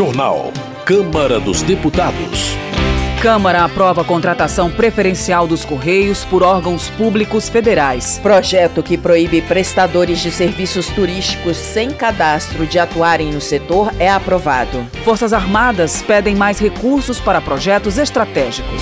Jornal. Câmara dos Deputados. Câmara aprova a contratação preferencial dos Correios por órgãos públicos federais. Projeto que proíbe prestadores de serviços turísticos sem cadastro de atuarem no setor é aprovado. Forças Armadas pedem mais recursos para projetos estratégicos.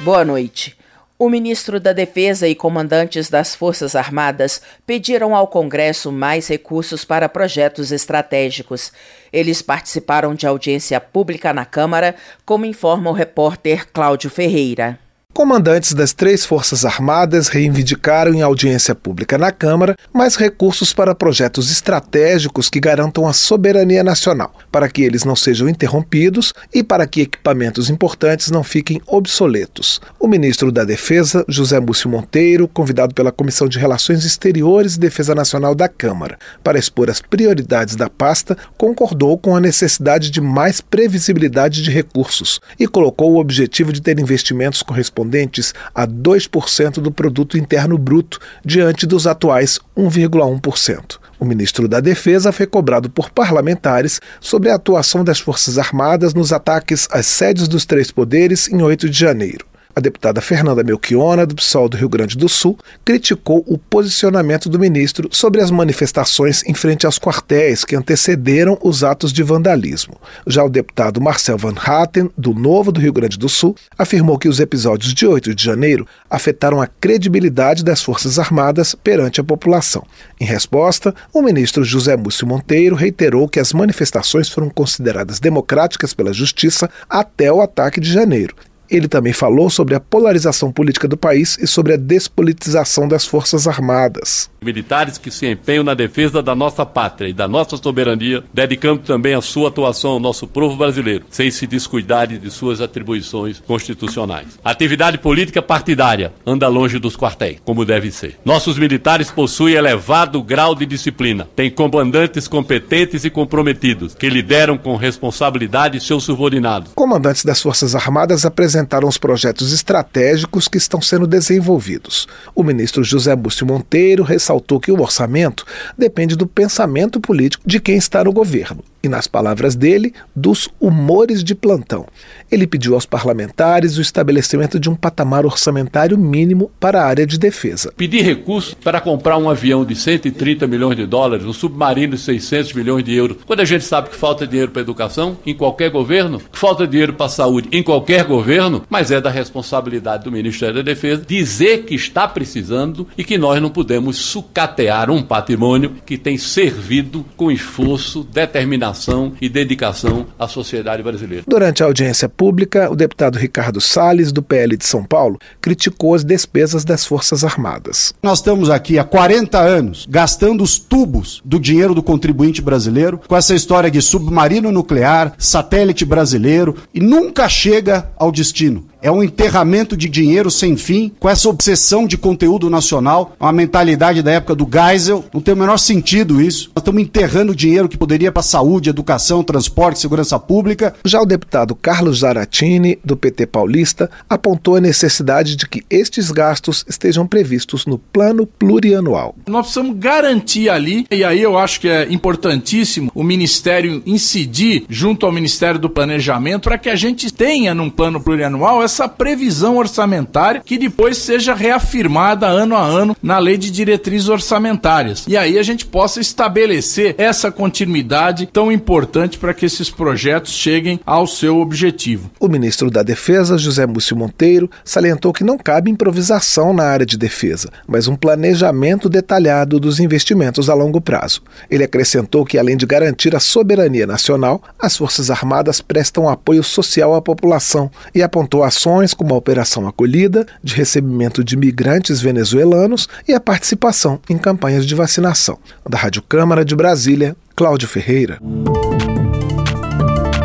Boa noite. O ministro da Defesa e comandantes das Forças Armadas pediram ao Congresso mais recursos para projetos estratégicos. Eles participaram de audiência pública na Câmara, como informa o repórter Cláudio Ferreira. Comandantes das três Forças Armadas reivindicaram em audiência pública na Câmara mais recursos para projetos estratégicos que garantam a soberania nacional, para que eles não sejam interrompidos e para que equipamentos importantes não fiquem obsoletos. O ministro da Defesa, José Múcio Monteiro, convidado pela Comissão de Relações Exteriores e Defesa Nacional da Câmara para expor as prioridades da pasta, concordou com a necessidade de mais previsibilidade de recursos e colocou o objetivo de ter investimentos correspondentes correspondentes a 2% do produto interno bruto, diante dos atuais 1,1%. O ministro da Defesa foi cobrado por parlamentares sobre a atuação das Forças Armadas nos ataques às sedes dos três poderes em 8 de janeiro. A deputada Fernanda Melchiona, do PSOL do Rio Grande do Sul, criticou o posicionamento do ministro sobre as manifestações em frente aos quartéis que antecederam os atos de vandalismo. Já o deputado Marcel Van Hatten, do Novo do Rio Grande do Sul, afirmou que os episódios de 8 de janeiro afetaram a credibilidade das Forças Armadas perante a população. Em resposta, o ministro José Múcio Monteiro reiterou que as manifestações foram consideradas democráticas pela Justiça até o ataque de janeiro ele também falou sobre a polarização política do país e sobre a despolitização das Forças Armadas. Militares que se empenham na defesa da nossa pátria e da nossa soberania, dedicando também a sua atuação ao nosso povo brasileiro, sem se descuidarem de suas atribuições constitucionais. Atividade política partidária anda longe dos quartéis, como deve ser. Nossos militares possuem elevado grau de disciplina, têm comandantes competentes e comprometidos, que lideram com responsabilidade seus subordinados. Comandantes das Forças Armadas apresentaram apresentaram os projetos estratégicos que estão sendo desenvolvidos. O ministro José Búcio Monteiro ressaltou que o orçamento depende do pensamento político de quem está no governo e, nas palavras dele, dos humores de plantão. Ele pediu aos parlamentares o estabelecimento de um patamar orçamentário mínimo para a área de defesa. Pedir recursos para comprar um avião de 130 milhões de dólares, um submarino de 600 milhões de euros, quando a gente sabe que falta dinheiro para educação em qualquer governo, que falta dinheiro para a saúde em qualquer governo, mas é da responsabilidade do Ministério da Defesa dizer que está precisando e que nós não podemos sucatear um patrimônio que tem servido com esforço, determinação determinação e dedicação à sociedade brasileira. Durante a audiência pública, o deputado Ricardo Salles, do PL de São Paulo, criticou as despesas das Forças Armadas. Nós estamos aqui há 40 anos gastando os tubos do dinheiro do contribuinte brasileiro com essa história de submarino nuclear, satélite brasileiro e nunca chega ao destino é um enterramento de dinheiro sem fim, com essa obsessão de conteúdo nacional, uma mentalidade da época do Geisel. Não tem o menor sentido isso. Nós estamos enterrando dinheiro que poderia para saúde, educação, transporte, segurança pública. Já o deputado Carlos Zaratini, do PT paulista, apontou a necessidade de que estes gastos estejam previstos no plano plurianual. Nós precisamos garantir ali, e aí eu acho que é importantíssimo o Ministério incidir junto ao Ministério do Planejamento para que a gente tenha num plano plurianual essa previsão orçamentária que depois seja reafirmada ano a ano na lei de diretrizes orçamentárias. E aí a gente possa estabelecer essa continuidade tão importante para que esses projetos cheguem ao seu objetivo. O ministro da Defesa, José Múcio Monteiro, salientou que não cabe improvisação na área de defesa, mas um planejamento detalhado dos investimentos a longo prazo. Ele acrescentou que, além de garantir a soberania nacional, as Forças Armadas prestam apoio social à população e apontou ações ações como a Operação Acolhida, de recebimento de migrantes venezuelanos e a participação em campanhas de vacinação. Da Rádio Câmara de Brasília, Cláudio Ferreira.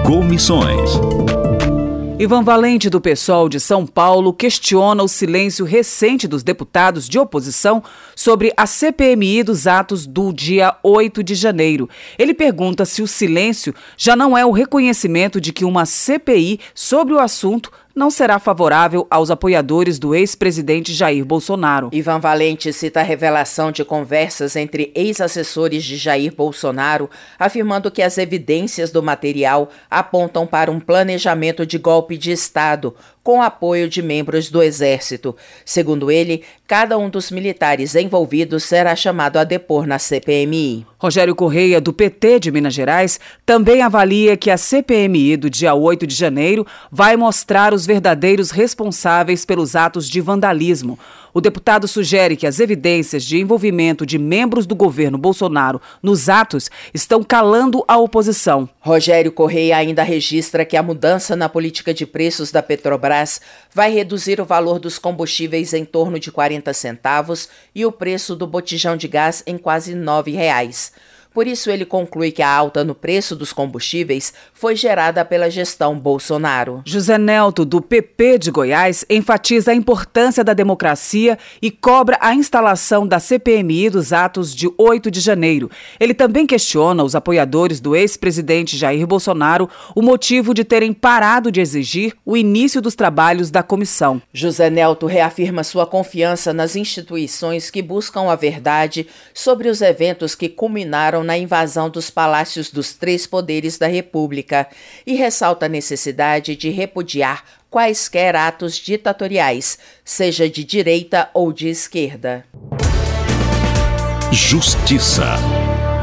Comissões. Ivan Valente, do PSOL de São Paulo, questiona o silêncio recente dos deputados de oposição sobre a CPMI dos atos do dia 8 de janeiro. Ele pergunta se o silêncio já não é o reconhecimento de que uma CPI sobre o assunto não será favorável aos apoiadores do ex-presidente Jair Bolsonaro. Ivan Valente cita a revelação de conversas entre ex-assessores de Jair Bolsonaro, afirmando que as evidências do material apontam para um planejamento de golpe de Estado, com apoio de membros do Exército. Segundo ele, cada um dos militares envolvidos será chamado a depor na CPMI. Rogério Correia, do PT de Minas Gerais, também avalia que a CPMI do dia 8 de janeiro vai mostrar os verdadeiros responsáveis pelos atos de vandalismo. O deputado sugere que as evidências de envolvimento de membros do governo Bolsonaro nos atos estão calando a oposição. Rogério Correia ainda registra que a mudança na política de preços da Petrobras vai reduzir o valor dos combustíveis em torno de 40 centavos e o preço do botijão de gás em quase 9 reais. Por isso, ele conclui que a alta no preço dos combustíveis foi gerada pela gestão Bolsonaro. José Nelto, do PP de Goiás, enfatiza a importância da democracia e cobra a instalação da CPMI dos atos de 8 de janeiro. Ele também questiona os apoiadores do ex-presidente Jair Bolsonaro o motivo de terem parado de exigir o início dos trabalhos da comissão. José Nelto reafirma sua confiança nas instituições que buscam a verdade sobre os eventos que culminaram na invasão dos palácios dos três poderes da República e ressalta a necessidade de repudiar quaisquer atos ditatoriais, seja de direita ou de esquerda. Justiça.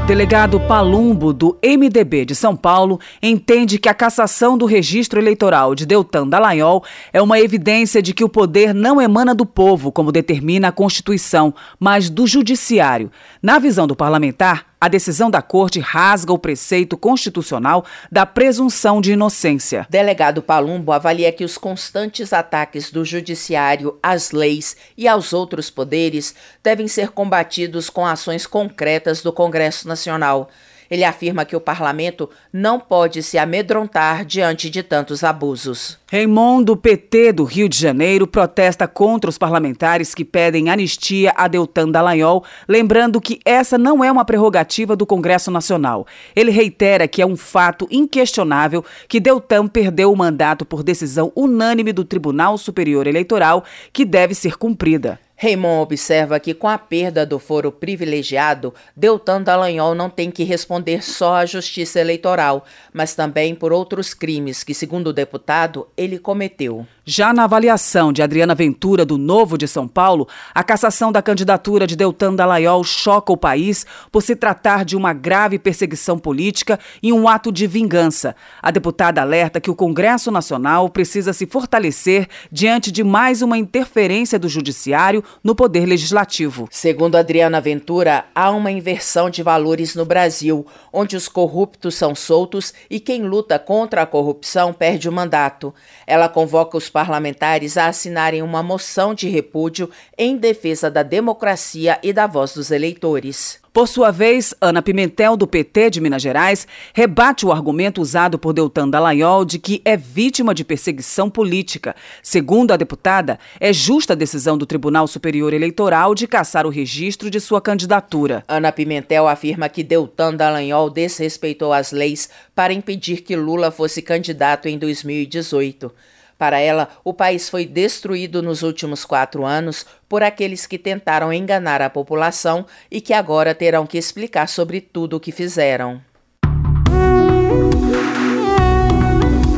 Delegado Palumbo, do MDB de São Paulo, entende que a cassação do registro eleitoral de Deltan Dallagnol é uma evidência de que o poder não emana do povo, como determina a Constituição, mas do Judiciário. Na visão do parlamentar, a decisão da corte rasga o preceito constitucional da presunção de inocência. Delegado Palumbo avalia que os constantes ataques do judiciário às leis e aos outros poderes devem ser combatidos com ações concretas do Congresso Nacional. Ele afirma que o parlamento não pode se amedrontar diante de tantos abusos. Raymond, do PT do Rio de Janeiro, protesta contra os parlamentares que pedem anistia a Deltan Dallagnol, lembrando que essa não é uma prerrogativa do Congresso Nacional. Ele reitera que é um fato inquestionável que Deltan perdeu o mandato por decisão unânime do Tribunal Superior Eleitoral, que deve ser cumprida. Raymond observa que, com a perda do foro privilegiado, Deltan Dallagnol não tem que responder só à justiça eleitoral, mas também por outros crimes que, segundo o deputado, ele cometeu. Já na avaliação de Adriana Ventura, do Novo de São Paulo, a cassação da candidatura de Deltan Dallagnol choca o país por se tratar de uma grave perseguição política e um ato de vingança. A deputada alerta que o Congresso Nacional precisa se fortalecer diante de mais uma interferência do Judiciário no Poder Legislativo. Segundo Adriana Ventura, há uma inversão de valores no Brasil, onde os corruptos são soltos e quem luta contra a corrupção perde o mandato. Ela convoca os parlamentares a assinarem uma moção de repúdio em defesa da democracia e da voz dos eleitores. Por sua vez, Ana Pimentel, do PT de Minas Gerais, rebate o argumento usado por Deltan Dallagnol de que é vítima de perseguição política. Segundo a deputada, é justa a decisão do Tribunal Superior Eleitoral de cassar o registro de sua candidatura. Ana Pimentel afirma que Deltan Dallagnol desrespeitou as leis para impedir que Lula fosse candidato em 2018. Para ela, o país foi destruído nos últimos quatro anos por aqueles que tentaram enganar a população e que agora terão que explicar sobre tudo o que fizeram.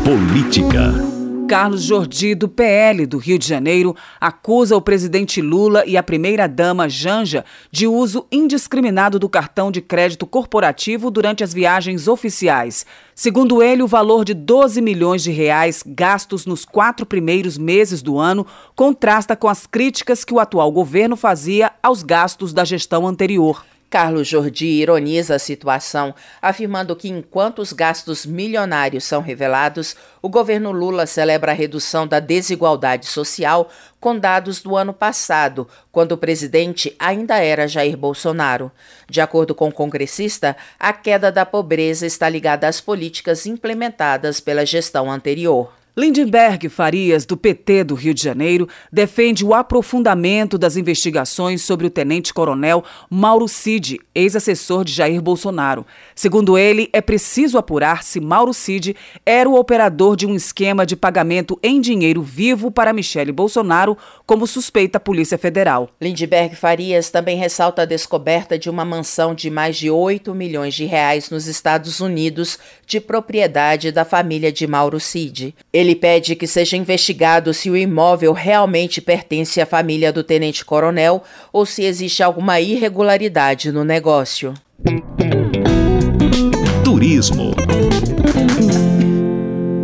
Política. Carlos Jordi, do PL do Rio de Janeiro, acusa o presidente Lula e a primeira-dama Janja de uso indiscriminado do cartão de crédito corporativo durante as viagens oficiais. Segundo ele, o valor de 12 milhões de reais gastos nos quatro primeiros meses do ano contrasta com as críticas que o atual governo fazia aos gastos da gestão anterior. Carlos Jordi ironiza a situação, afirmando que enquanto os gastos milionários são revelados, o governo Lula celebra a redução da desigualdade social com dados do ano passado, quando o presidente ainda era Jair Bolsonaro. De acordo com o congressista, a queda da pobreza está ligada às políticas implementadas pela gestão anterior. Lindenberg Farias, do PT do Rio de Janeiro, defende o aprofundamento das investigações sobre o tenente-coronel Mauro Cid, ex-assessor de Jair Bolsonaro. Segundo ele, é preciso apurar se Mauro Cid era o operador de um esquema de pagamento em dinheiro vivo para Michele Bolsonaro, como suspeita a Polícia Federal. Lindenberg Farias também ressalta a descoberta de uma mansão de mais de 8 milhões de reais nos Estados Unidos, de propriedade da família de Mauro Cid. Ele ele pede que seja investigado se o imóvel realmente pertence à família do tenente-coronel ou se existe alguma irregularidade no negócio. Turismo.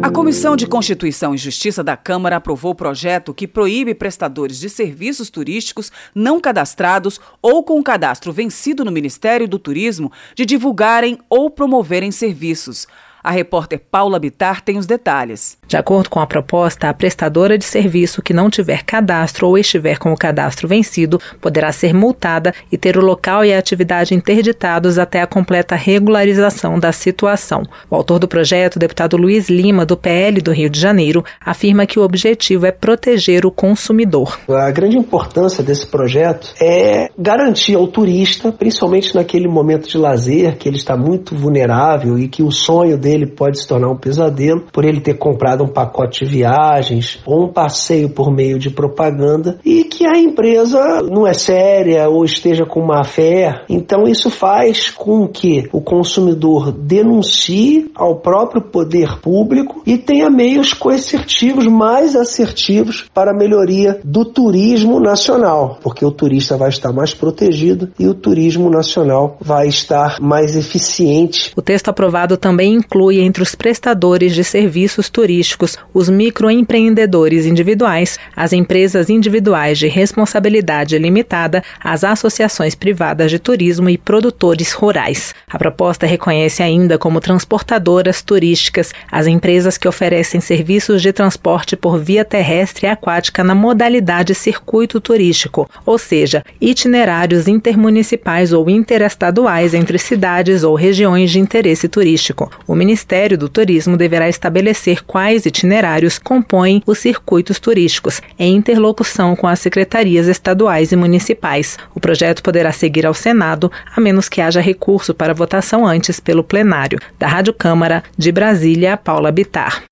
A Comissão de Constituição e Justiça da Câmara aprovou o projeto que proíbe prestadores de serviços turísticos não cadastrados ou com cadastro vencido no Ministério do Turismo de divulgarem ou promoverem serviços. A repórter Paula Bitar tem os detalhes. De acordo com a proposta, a prestadora de serviço que não tiver cadastro ou estiver com o cadastro vencido poderá ser multada e ter o local e a atividade interditados até a completa regularização da situação. O autor do projeto, deputado Luiz Lima, do PL do Rio de Janeiro, afirma que o objetivo é proteger o consumidor. A grande importância desse projeto é garantir ao turista, principalmente naquele momento de lazer, que ele está muito vulnerável e que o sonho dele dele pode se tornar um pesadelo por ele ter comprado um pacote de viagens ou um passeio por meio de propaganda e que a empresa não é séria ou esteja com má fé. Então isso faz com que o consumidor denuncie ao próprio poder público e tenha meios coercitivos mais assertivos para a melhoria do turismo nacional, porque o turista vai estar mais protegido e o turismo nacional vai estar mais eficiente. O texto aprovado também inclui inclui entre os prestadores de serviços turísticos os microempreendedores individuais, as empresas individuais de responsabilidade limitada, as associações privadas de turismo e produtores rurais. A proposta reconhece ainda como transportadoras turísticas as empresas que oferecem serviços de transporte por via terrestre e aquática na modalidade circuito turístico, ou seja, itinerários intermunicipais ou interestaduais entre cidades ou regiões de interesse turístico. O Ministério do Turismo deverá estabelecer quais itinerários compõem os circuitos turísticos, em interlocução com as secretarias estaduais e municipais. O projeto poderá seguir ao Senado, a menos que haja recurso para votação antes pelo plenário. Da Rádio Câmara, de Brasília, Paula Bitar.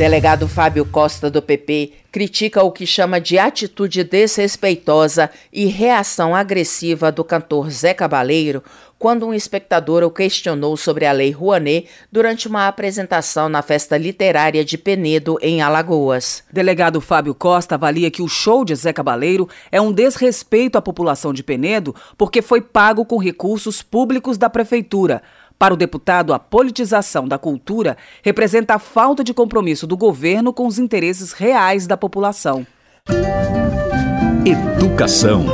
Delegado Fábio Costa, do PP, critica o que chama de atitude desrespeitosa e reação agressiva do cantor Zé Cabaleiro quando um espectador o questionou sobre a Lei Rouanet durante uma apresentação na festa literária de Penedo, em Alagoas. Delegado Fábio Costa avalia que o show de Zé Cabaleiro é um desrespeito à população de Penedo porque foi pago com recursos públicos da prefeitura. Para o deputado, a politização da cultura representa a falta de compromisso do governo com os interesses reais da população. Educação.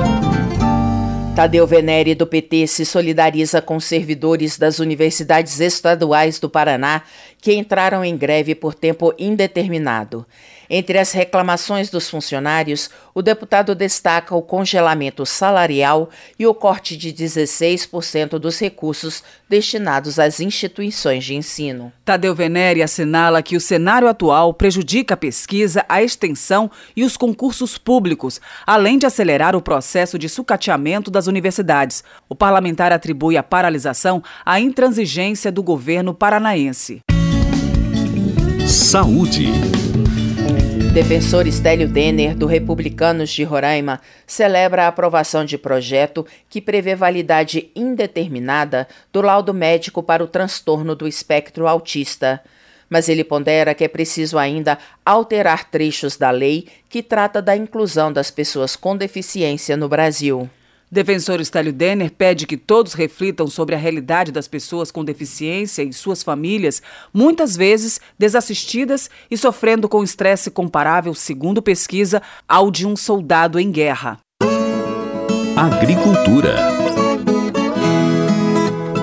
Tadeu Venere, do PT, se solidariza com servidores das universidades estaduais do Paraná que entraram em greve por tempo indeterminado. Entre as reclamações dos funcionários, o deputado destaca o congelamento salarial e o corte de 16% dos recursos destinados às instituições de ensino. Tadeu Venere assinala que o cenário atual prejudica a pesquisa, a extensão e os concursos públicos, além de acelerar o processo de sucateamento das universidades. O parlamentar atribui a paralisação à intransigência do governo paranaense. Saúde. Defensor Estélio Denner, do Republicanos de Roraima, celebra a aprovação de projeto que prevê validade indeterminada do laudo médico para o transtorno do espectro autista. Mas ele pondera que é preciso ainda alterar trechos da lei que trata da inclusão das pessoas com deficiência no Brasil. Defensor Estélio Denner pede que todos reflitam sobre a realidade das pessoas com deficiência e suas famílias, muitas vezes desassistidas e sofrendo com estresse comparável, segundo pesquisa, ao de um soldado em guerra. Agricultura.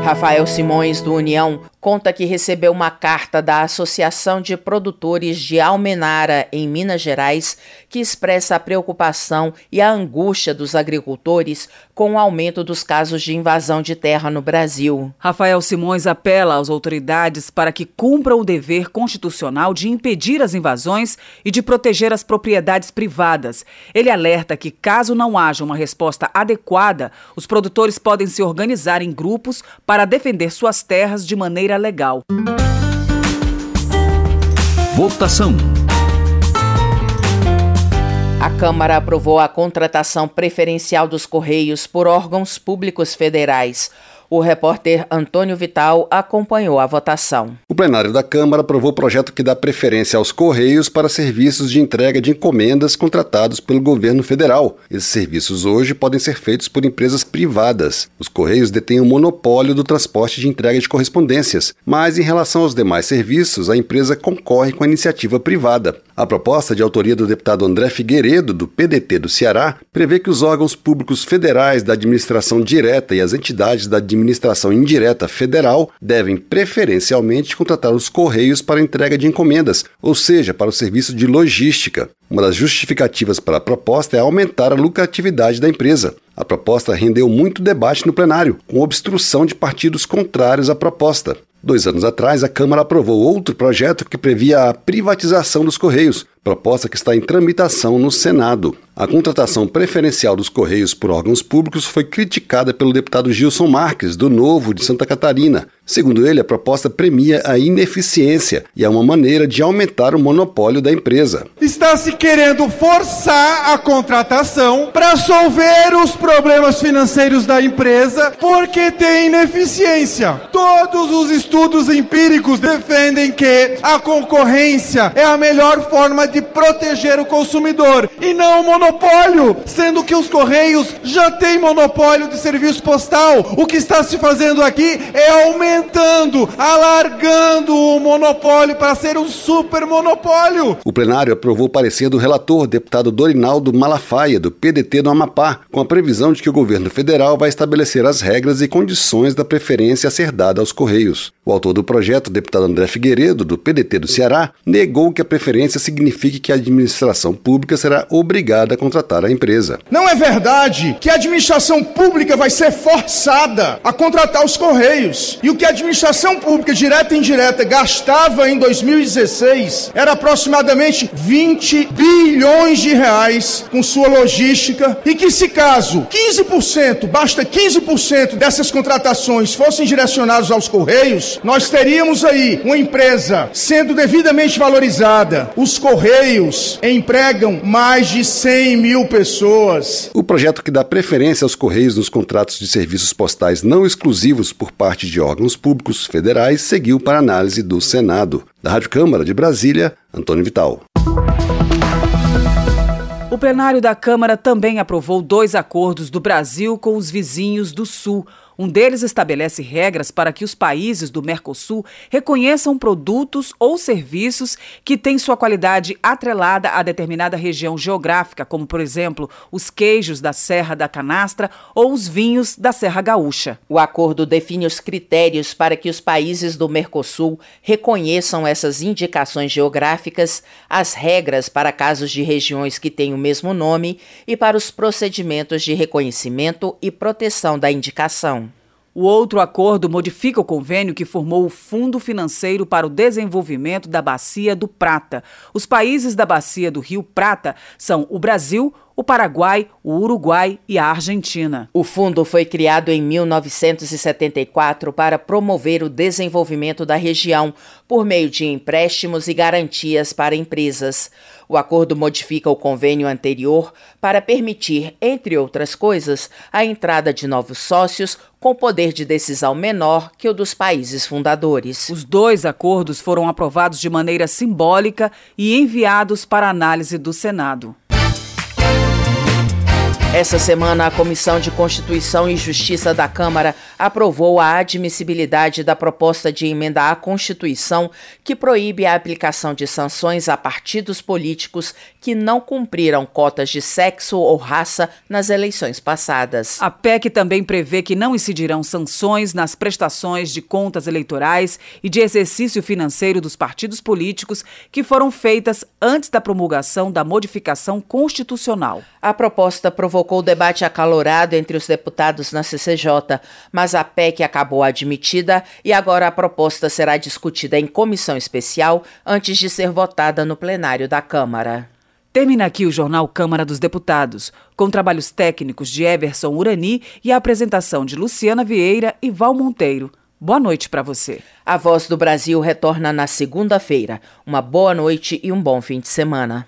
Rafael Simões, do União, conta que recebeu uma carta da Associação de Produtores de Almenara, em Minas Gerais, que expressa a preocupação e a angústia dos agricultores com o aumento dos casos de invasão de terra no Brasil. Rafael Simões apela às autoridades para que cumpram o dever constitucional de impedir as invasões e de proteger as propriedades privadas. Ele alerta que, caso não haja uma resposta adequada, os produtores podem se organizar em grupos para defender suas terras de maneira maneira legal. Votação. A Câmara aprovou a contratação preferencial dos Correios por órgãos públicos federais. O repórter Antônio Vital acompanhou a votação. O plenário da Câmara aprovou o projeto que dá preferência aos Correios para serviços de entrega de encomendas contratados pelo governo federal. Esses serviços hoje podem ser feitos por empresas privadas. Os Correios detêm o monopólio do transporte de entrega de correspondências, mas em relação aos demais serviços, a empresa concorre com a iniciativa privada. A proposta, de autoria do deputado André Figueiredo, do PDT do Ceará, prevê que os órgãos públicos federais da administração direta e as entidades da administração administração indireta federal devem preferencialmente contratar os Correios para entrega de encomendas, ou seja, para o serviço de logística. Uma das justificativas para a proposta é aumentar a lucratividade da empresa. A proposta rendeu muito debate no plenário, com obstrução de partidos contrários à proposta. Dois anos atrás, a Câmara aprovou outro projeto que previa a privatização dos Correios, proposta que está em tramitação no Senado. A contratação preferencial dos Correios por órgãos públicos foi criticada pelo deputado Gilson Marques, do Novo de Santa Catarina. Segundo ele, a proposta premia a ineficiência e é uma maneira de aumentar o monopólio da empresa. Está se querendo forçar a contratação para solver os problemas financeiros da empresa porque tem ineficiência. Todos os estudos empíricos defendem que a concorrência é a melhor forma de proteger o consumidor e não o monopólio, sendo que os Correios já têm monopólio de serviço postal. O que está se fazendo aqui é aumentando, alargando o monopólio para ser um super monopólio. O plenário aprovou o parecer do relator, deputado Dorinaldo Malafaia, do PDT do Amapá, com a previsão de que o governo federal vai estabelecer as regras e condições da preferência a ser dada aos Correios. O autor do projeto, deputado André Figueiredo, do PDT do Ceará, negou que a preferência signifique que a administração pública será obrigada a contratar a empresa. Não é verdade que a administração pública vai ser forçada a contratar os Correios. E o que a administração pública, direta e indireta, gastava em 2016 era aproximadamente 20 bilhões de reais com sua logística. E que, se caso 15%, basta 15% dessas contratações fossem direcionadas aos Correios, nós teríamos aí uma empresa sendo devidamente valorizada. Os Correios empregam mais de 100 mil pessoas. O projeto que dá preferência aos Correios nos contratos de serviços postais não exclusivos por parte de órgãos públicos federais seguiu para análise do Senado. Da Rádio Câmara de Brasília, Antônio Vital. O plenário da Câmara também aprovou dois acordos do Brasil com os vizinhos do Sul um deles estabelece regras para que os países do Mercosul reconheçam produtos ou serviços que têm sua qualidade atrelada a determinada região geográfica, como, por exemplo, os queijos da Serra da Canastra ou os vinhos da Serra Gaúcha. O acordo define os critérios para que os países do Mercosul reconheçam essas indicações geográficas, as regras para casos de regiões que têm o mesmo nome e para os procedimentos de reconhecimento e proteção da indicação. O outro acordo modifica o convênio que formou o Fundo Financeiro para o Desenvolvimento da Bacia do Prata. Os países da Bacia do Rio Prata são o Brasil, o Paraguai, o Uruguai e a Argentina. O fundo foi criado em 1974 para promover o desenvolvimento da região por meio de empréstimos e garantias para empresas. O acordo modifica o convênio anterior para permitir, entre outras coisas, a entrada de novos sócios com poder de decisão menor que o dos países fundadores. Os dois acordos foram aprovados de maneira simbólica e enviados para análise do Senado. Essa semana, a Comissão de Constituição e Justiça da Câmara aprovou a admissibilidade da proposta de emenda à Constituição que proíbe a aplicação de sanções a partidos políticos que não cumpriram cotas de sexo ou raça nas eleições passadas. A PEC também prevê que não incidirão sanções nas prestações de contas eleitorais e de exercício financeiro dos partidos políticos que foram feitas antes da promulgação da modificação constitucional. A proposta provocou provocou debate acalorado entre os deputados na CCJ, mas a PEC acabou admitida e agora a proposta será discutida em comissão especial antes de ser votada no plenário da Câmara. Termina aqui o jornal Câmara dos Deputados, com trabalhos técnicos de Everson Urani e a apresentação de Luciana Vieira e Val Monteiro. Boa noite para você. A Voz do Brasil retorna na segunda-feira. Uma boa noite e um bom fim de semana.